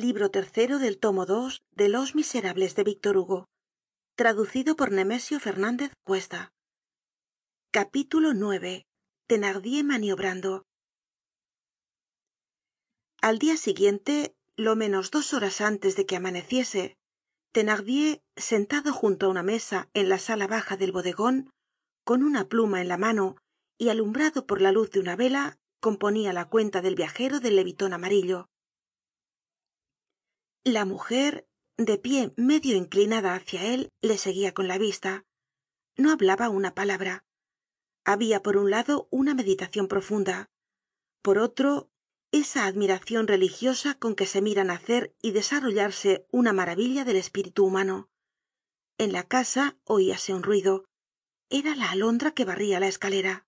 libro ix thenardier maniobrando. Al dia siguiente lo menos dos horas antes de que amaneciese thenardier sentado junto á una mesa en la sala baja del bodegon con una pluma en la mano y alumbrado por la luz de una vela componia la cuenta del viajero del leviton amarillo la mujer de pie medio inclinada hácia él le seguia con la vista. No hablaba una palabra. Habia por un lado una meditacion profunda. Por otro esa admiracion religiosa con que se mira nacer y desarrollarse una maravilla del espíritu humano. En la casa oíase un ruido. Era la alondra que barria la escalera.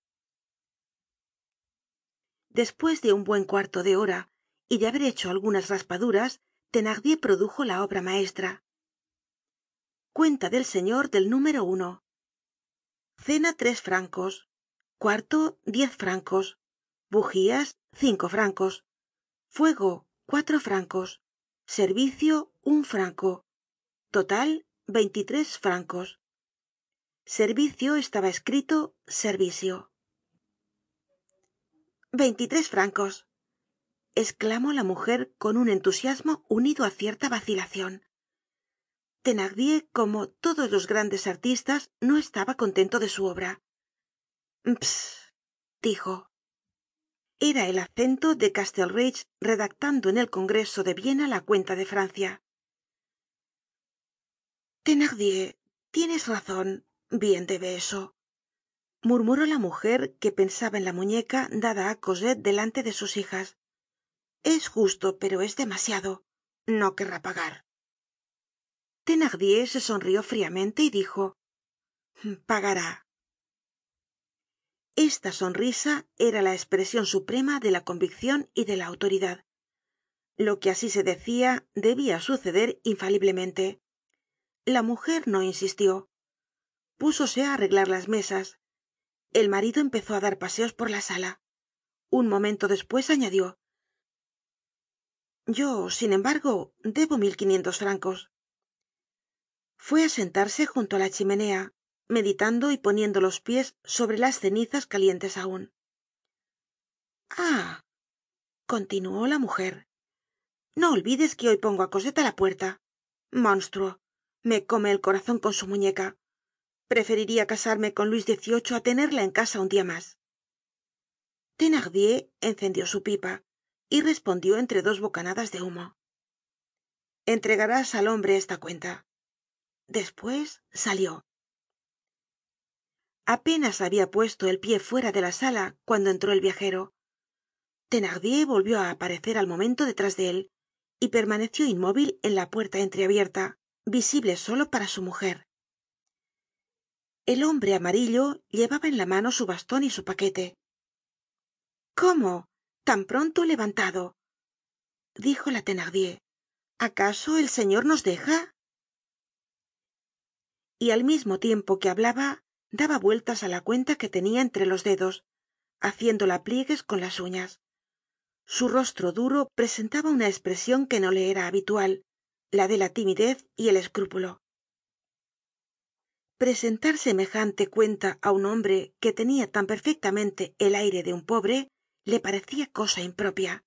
Despues de un buen cuarto de hora y de haber hecho algunas raspaduras thenardier produjo la obra maestra. Cuenta del señor del número uno. Cena tres francos. Cuarto diez francos. Bugías cinco francos. Fuego cuatro francos. Servicio un franco. Total veintitres francos. Servicio estaba escrito servicio. Veintitres francos exclamó la mujer con un entusiasmo unido á cierta vacilacion thenardier como todos los grandes artistas no estaba contento de su obra. Ps dijo. Era el acento de castelreich redactando en el congreso de viena la cuenta de francia. Thenardier tienes razon bien debe eso murmuró la mujer que pensaba en la muñeca dada á cosette delante de sus hijas es justo pero es demasiado. No querrá pagar. Thenardier se sonrió fríamente y dijo pagará esta sonrisa era la espresion suprema de la conviccion y de la autoridad. Lo que así se decia debia suceder infaliblemente. La mujer no insistió. Púsose á arreglar las mesas. El marido empezó á dar paseos por la sala. Un momento despues añadió yo sin embargo debo mil quinientos francos. Fué á sentarse junto á la chimenea meditando y poniendo los pies sobre las cenizas calientes aun ah continuó la mujer no olvides que hoy pongo á cosette á la puerta. Monstruo me come el corazon con su muñeca. Preferiria casarme con luis xviii á tenerla en casa un dia mas thenardier encendió su pipa y respondió entre dos bocanadas de humo. Entregarás al hombre esta cuenta. Despues salió. Apenas habia puesto el pie fuera de la sala cuando entró el viajero. Thenardier volvió á aparecer al momento detrás de él y permaneció inmóvil en la puerta entreabierta visible solo para su mujer. El hombre amarillo llevaba en la mano su baston y su paquete. Cómo tan pronto levantado. Dijo la thenardier acaso el señor nos deja y al mismo tiempo que hablaba daba vueltas á la cuenta que tenia entre los dedos haciéndola pliegues con las uñas. Su rostro duro presentaba una espresion que no le era habitual la de la timidez y el escrúpulo. Presentar semejante cuenta á un hombre que tenia tan perfectamente el aire de un pobre le parecia cosa impropia.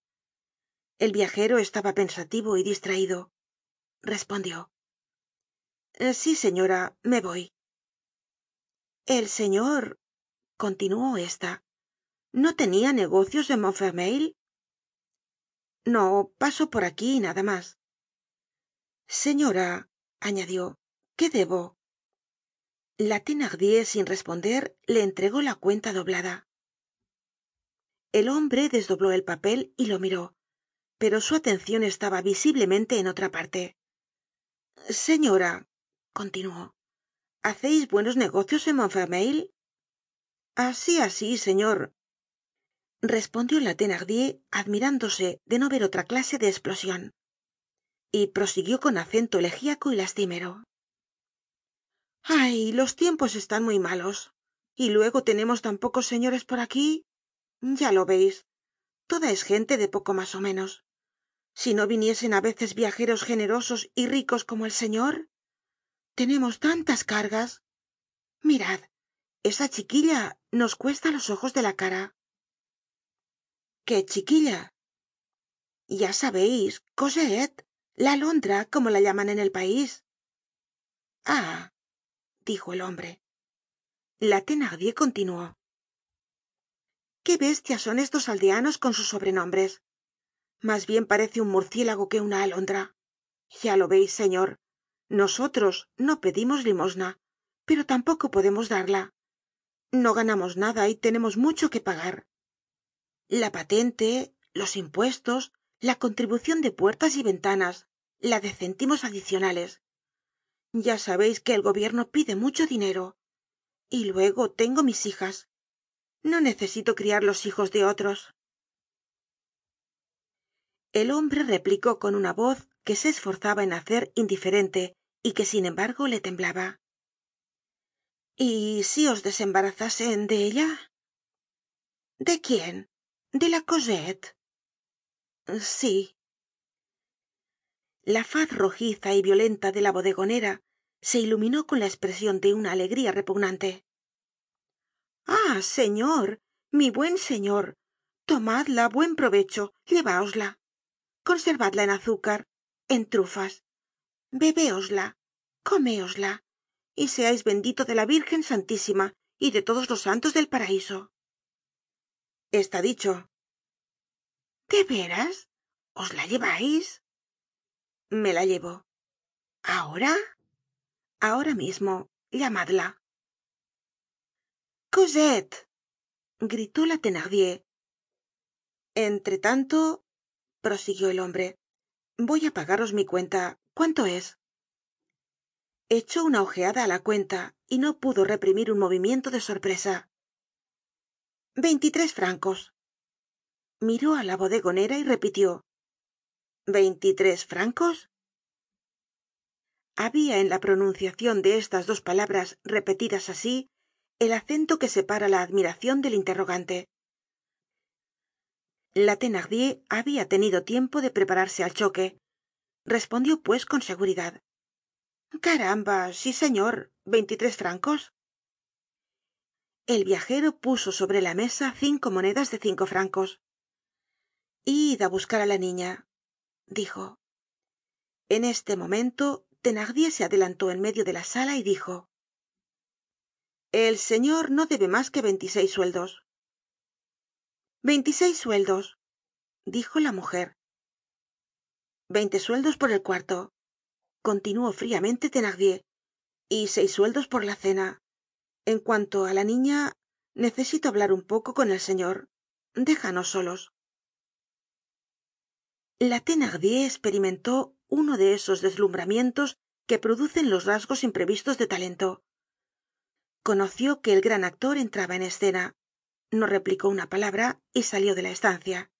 El viajero estaba pensativo y distraido respondió. Sí señora me voy. El señor continuó esta no tenia negocios en montfermeil no paso por aquí nada mas señora añadió qué debo la thenardier sin responder le entregó la cuenta doblada el hombre desdobló el papel y lo miró pero su atencion estaba visiblemente en otra parte. Señora continuó haceis buenos negocios en montfermeil así así señor respondió la thenardier admirándose de no ver otra clase de esplosion y prosiguió con acento elegíaco y lastimero. Ay los tiempos están muy malos y luego tenemos tan pocos señores por aquí ya lo veis. Toda es gente de poco mas ó menos. Si no viniesen á veces viajeros generosos y ricos como el señor. Tenemos tantas cargas. Mirad esa chiquilla nos cuesta los ojos de la cara. Qué chiquilla ya sabeis cosette la alondra como la llaman en el país. Ah dijo el hombre. La thenardier continuó qué bestias son estos aldeanos con sus sobrenombres mas bien parece un murciélago que una alondra. Ya lo veis señor. Nosotros no pedimos limosna pero tampoco podemos darla. No ganamos nada y tenemos mucho que pagar. La patente los impuestos la contribucion de puertas y ventanas la de céntimos adicionales. Ya sabeis que el gobierno pide mucho dinero. Y luego tengo mis hijas no necesito criar los hijos de otros. El hombre replicó con una voz que se esforzaba en hacer indiferente y que sin embargo le temblaba. Y si os desembarazasen de ella de quién de la cosette sí. La faz rojiza y violenta de la bodegonera se iluminó con la espresion de una alegría repugnante ah señor mi buen señor tomadla buen provecho lleváosla. Conservadla en azúcar en trufas. Bebeosla coméosla y seais bendito de la virgen santísima y de todos los santos del paraiso está dicho. De veras os la llevais me la llevo. Ahora ahora mismo llamadla gritó la thenardier. Entre tanto prosiguió el hombre voy á pagaros mi cuenta. Cuánto es echó una ojeada á la cuenta y no pudo reprimir un movimiento de sorpresa. Veintitres francos. Miró á la bodegonera y repitió. Veintitres francos habia en la pronunciacion de estas dos palabras repetidas así el acento que separa la admiracion del interrogante. La thenardier habia tenido tiempo de prepararse al choque. Respondió pues con seguridad. Caramba sí señor. Veintitres francos el viajero puso sobre la mesa cinco monedas de cinco francos. Id á buscar á la niña dijo. En este momento thenardier se adelantó en medio de la sala y dijo el señor no debe mas que veintiseis sueldos. Veintiseis sueldos dijo la mujer. Veinte sueldos por el cuarto continuó fríamente thenardier y seis sueldos por la cena. En cuanto á la niña necesito hablar un poco con el señor. Déjanos solos. La thenardier esperimentó uno de esos deslumbramientos que producen los rasgos imprevistos de talento conoció que el gran actor entraba en escena. No replicó una palabra y salió de la estancia.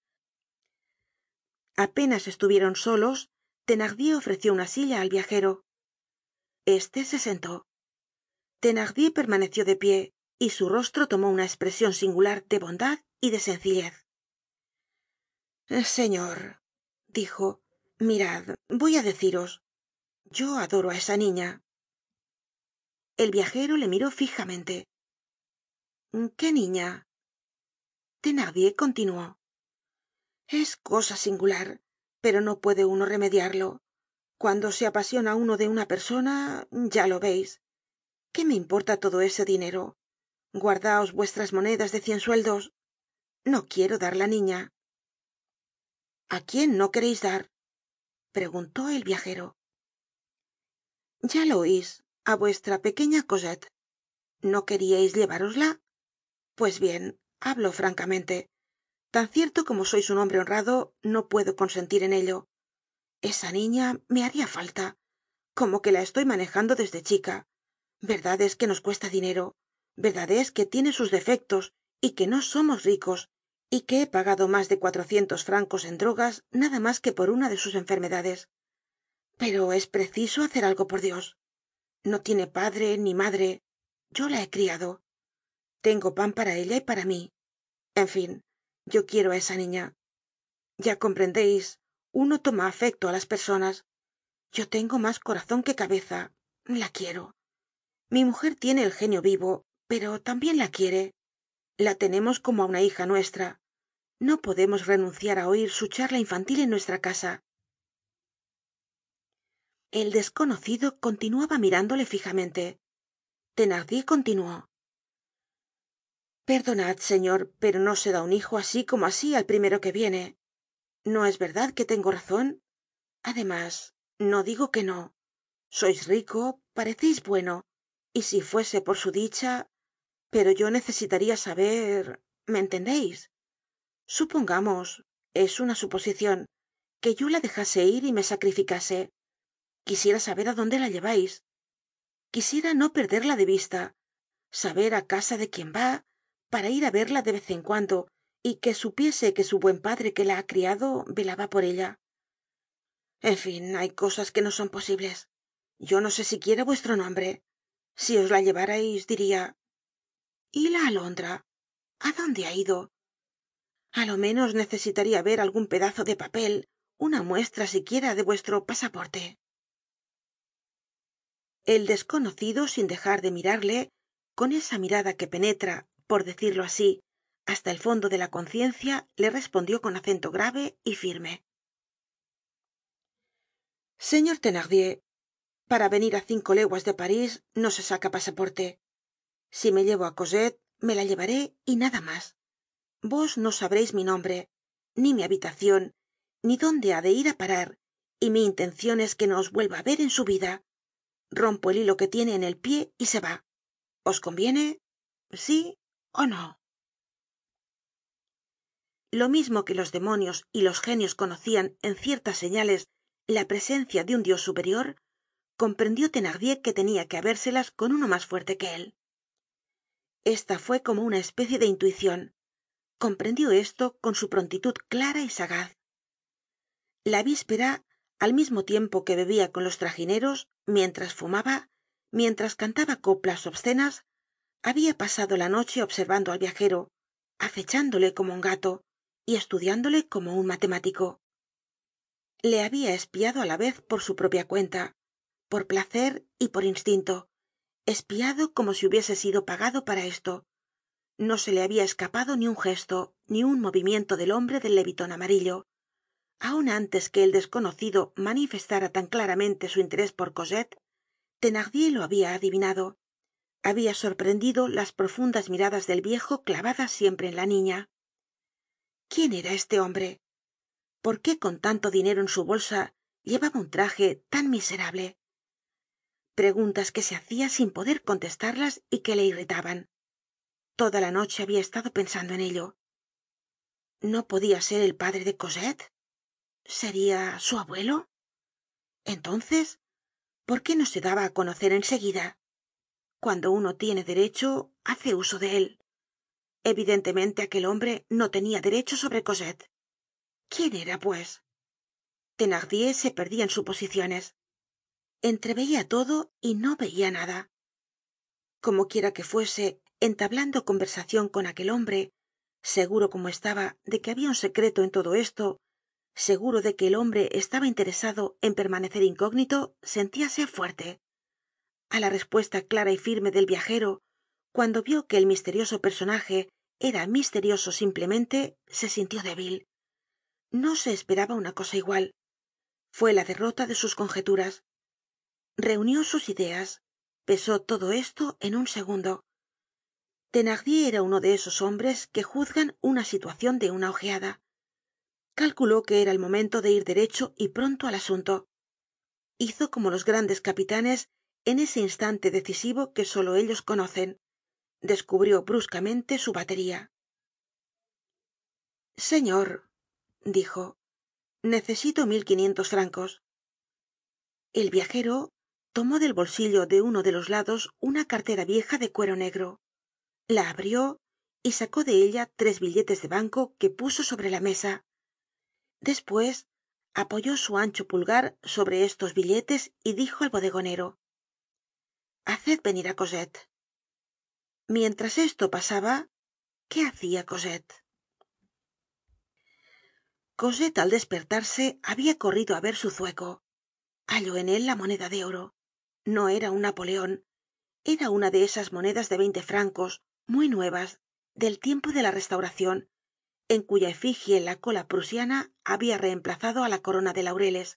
Apenas estuvieron solos thenardier ofreció una silla al viajero. Este se sentó. Thenardier permaneció de pie y su rostro tomó una espresion singular de bondad y de sencillez. Señor dijo mirad voy á deciros yo adoro á esa niña el viajero le miró fijamente. Qué niña thenardier continuó. Es cosa singular pero no puede uno remediarlo. Cuando se apasiona uno de una persona ya lo veis. Qué me importa todo ese dinero guardaos vuestras monedas de cien sueldos. No quiero dar la niña a quién no quereis dar preguntó el viajero. Ya lo oís a vuestra pequeña cosette. No queríais llevárosla pues bien hablo francamente. Tan cierto como sois un hombre honrado no puedo consentir en ello. Esa niña me haria falta como que la estoy manejando desde chica. Verdad es que nos cuesta dinero. Verdad es que tiene sus defectos y que no somos ricos y que he pagado mas de cuatrocientos francos en drogas nada mas que por una de sus enfermedades. Pero es preciso hacer algo por dios no tiene padre ni madre. Yo la he criado. Tengo pan para ella y para mí. En fin yo quiero á esa niña. Ya comprendeis uno toma afecto á las personas. Yo tengo mas corazon que cabeza. La quiero. Mi mujer tiene el genio vivo pero tambien la quiere. La tenemos como á una hija nuestra. No podemos renunciar á oir su charla infantil en nuestra casa el desconocido continuaba mirándole fijamente. Thenardier continuó. Perdonad señor pero no se da un hijo así como así al primero que viene. No es verdad que tengo razon además no digo que no. Sois rico pareceis bueno. Y si fuese por su dicha pero yo necesitaría saber me entendeis supongamos es una suposicion que yo la dejase ir y me sacrificase quisiera saber á dónde la llevais quisiera no perderla de vista saber á casa de quién va para ir á verla de vez en cuando y que supiese que su buen padre que la ha criado velaba por ella. En fin hay cosas que no son posibles. Yo no sé siquiera vuestro nombre. Si os la llevarais diria y la alondra a dónde ha ido a lo menos necesitaría ver algun pedazo de papel una muestra siquiera de vuestro pasaporte el desconocido sin dejar de mirarle con esa mirada que penetra por decirlo así hasta el fondo de la conciencia le respondió con acento grave y firme. Señor thenardier para venir á cinco leguas de parís no se saca pasaporte. Si me llevo á cosette me la llevaré y nada mas vos no sabreis mi nombre ni mi habitacion ni dónde ha de ir á parar y mi intencion es que no os vuelva á ver en su vida rompo el hilo que tiene en el pie y se va. Os conviene sí ó no lo mismo que los demonios y los genios conocian en ciertas señales la presencia de un dios superior comprendió thenardier que tenia que habérselas con uno mas fuerte que él. Esta fue como una especie de intuicion comprendió esto con su prontitud clara y sagaz. La víspera al mismo tiempo que bebia con los tragineros mientras fumaba mientras cantaba coplas obscenas habia pasado la noche observando al viajero acechándole como un gato y estudiándole como un matemático. Le habia espiado á la vez por su propia cuenta por placer y por instinto espiado como si hubiese sido pagado para esto. No se le habia escapado ni un gesto ni un movimiento del hombre del leviton amarillo aun antes que el desconocido manifestara tan claramente su interés por cosette thenardier lo habia adivinado. Habia sorprendido las profundas miradas del viejo clavadas siempre en la niña. Quién era este hombre por qué con tanto dinero en su bolsa llevaba un traje tan miserable preguntas que se hacia sin poder contestarlas y que le irritaban. Toda la noche habia estado pensando en ello. No podia ser el padre de sería su abuelo entonces por qué no se daba á conocer en seguida cuando uno tiene derecho hace uso de él. Evidentemente aquel hombre no tenia derecho sobre cosette. Quién era pues thenardier se perdia en suposiciones. Entreveia todo y no veia nada. Como quiera que fuese entablando conversacion con aquel hombre seguro como estaba de que habia un secreto en todo esto seguro de que el hombre estaba interesado en permanecer incógnito sentíase fuerte. A la respuesta clara y firme del viajero cuando vio que el misterioso personaje era misterioso simplemente se sintió débil. No se esperaba una cosa igual. Fue la derrota de sus conjeturas. Reunió sus ideas. Pesó todo esto en un segundo. Thenardier era uno de esos hombres que juzgan una situacion de una ojeada calculó que era el momento de ir derecho y pronto al asunto. Hizo como los grandes capitanes en ese instante decisivo que solo ellos conocen. Descubrió bruscamente su batería. Señor dijo necesito mil quinientos francos el viajero tomó del bolsillo de uno de los lados una cartera vieja de cuero negro. La abrió y sacó de ella tres billetes de banco que puso sobre la mesa despues apoyó su ancho pulgar sobre estos billetes y dijo al bodegonero haced venir á cosette mientras esto pasaba qué hacia cosette cosette al despertarse habia corrido á ver su zueco. Halló en él la moneda de oro. No era un napoleon era una de esas monedas de veinte francos muy nuevas del tiempo de la restauracion en cuya efigie la cola prusiana habia reemplazado á la corona de laureles.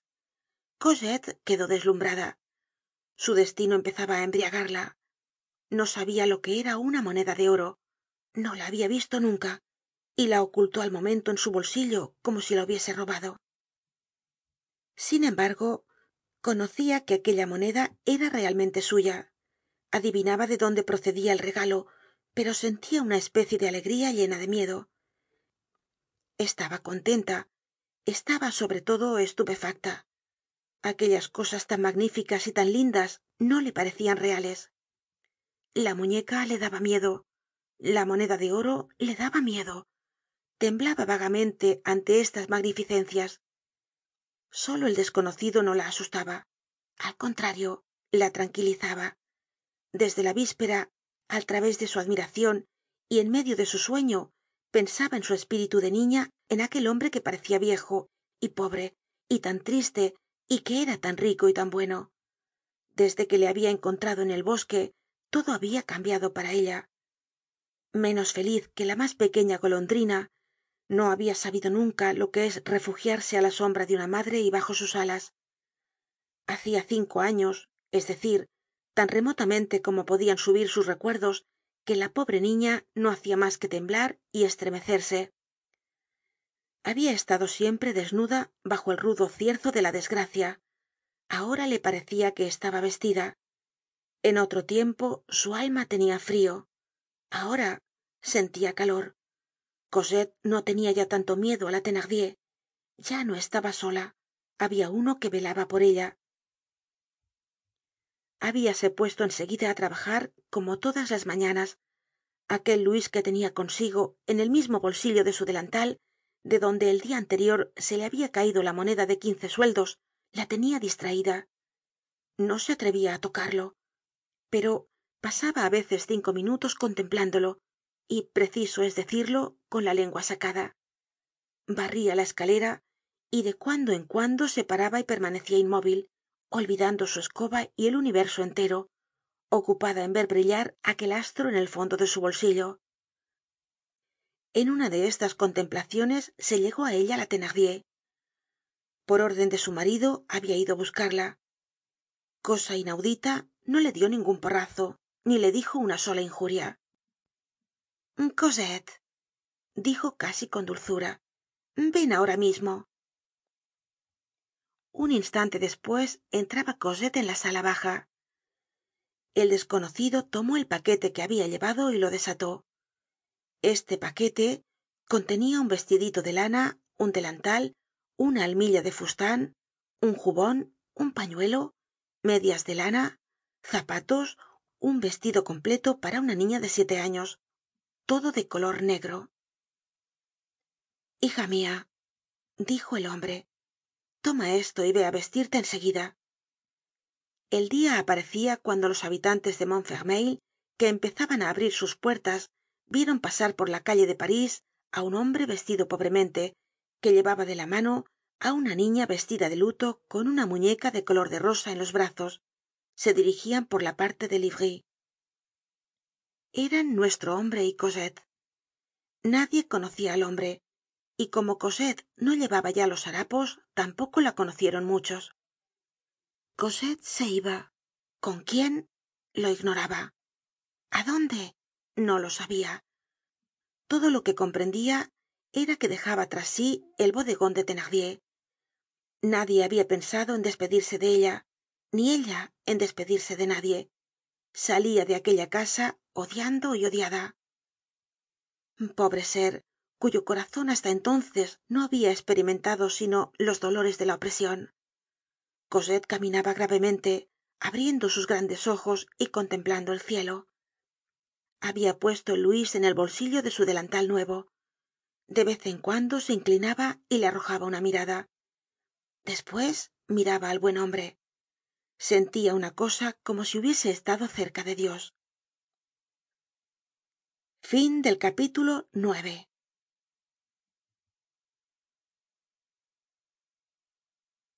Cosette quedó deslumhrada su destino empezaba á embriagarla. No sabia lo que era una moneda de oro. No la habia visto nunca. Y la ocultó al momento en su bolsillo como si la hubiese robado. Sin embargo conocia que aquella moneda era realmente suya. Adivinaba de dónde procedia el regalo pero sentia una especie de alegría llena de miedo estaba contenta estaba sobre todo estupefacta. Aquellas cosas tan magníficas y tan lindas no le parecian reales. La muñeca le daba miedo la moneda de oro le daba miedo temblaba vagamente ante estas magnificencias. Solo el desconocido no la asustaba al contrario la tranquilizaba. Desde la víspera al través de su admiracion y en medio de su sueño pensaba en su espíritu de niña en aquel hombre que parecia viejo y pobre y tan triste y que era tan rico y tan bueno. Desde que le habia encontrado en el bosque todo habia cambiado para ella. Menos feliz que la mas pequeña golondrina no habia sabido nunca lo que es refugiarse á la sombra de una madre y bajo sus alas. Hacia cinco años es decir tan remotamente como podian subir sus recuerdos que la pobre niña no hacia mas que temblar y estremecerse. Habia estado siempre desnuda bajo el rudo cierzo de la desgracia. Ahora le parecia que estaba vestida. En otro tiempo su alma tenia frio ahora sentia calor. Cosette no tenia ya tanto miedo á la thenardier. Ya no estaba sola. Habia uno que velaba por ella. Habíase puesto en seguida á trabajar como todas las mañanas aquel luis que tenia consigo en el mismo bolsillo de su delantal de donde el dia anterior se le habia caido la moneda de quince sueldos la tenia distraída. No se atrevia á tocarlo pero pasaba á veces cinco minutos contemplándolo y preciso es decirlo con la lengua sacada. Barria la escalera y de cuando en cuando se paraba y permanecia inmóvil olvidando su escoba y el universo entero ocupada en ver brillar aquel astro en el fondo de su bolsillo. En una de estas contemplaciones se llegó á ella la thenardier. Por orden de su marido habia ido á buscarla. Cosa inaudita no le dio ningún porrazo ni le dijo una sola injuria. Cosette dijo casi con dulzura ven ahora mismo un instante despues entraba cosette en la sala baja el desconocido tomó el paquete que habia llevado y lo desató. Este paquete contenia un vestidito de lana un delantal una almilla de fustan un jubon un pañuelo medias de lana zapatos un vestido completo para una niña de siete años todo de color negro. Hija mia dijo el hombre toma esto y ve á vestirte en seguida el dia aparecia cuando los habitantes de montfermeil que empezaban á abrir sus puertas vieron pasar por la calle de parís á un hombre vestido pobremente que llevaba de la mano á una niña vestida de luto con una muñeca de color de rosa en los brazos. Se dirigian por la parte de livry. Eran nuestro hombre y cosette. Nadie conocia al hombre y como cosette no llevaba ya los harapos tampoco la conocieron muchos cosette se iba. Con quién lo ignoraba. A dónde no lo sabia todo lo que comprendia era que dejaba tras sí el bodegon de thenardier. Nadie habia pensado en despedirse de ella ni ella en despedirse de nadie. Salia de aquella casa odiando y odiada. Pobre ser cuyo corazon hasta entonces no habia esperimentado sino los dolores de la opresion cosette caminaba gravemente abriendo sus grandes ojos y contemplando el cielo. Habia puesto el luis en el bolsillo de su delantal nuevo. De vez en cuando se inclinaba y le arrojaba una mirada. Despues miraba al buen hombre. Sentia una cosa como si hubiese estado cerca de dios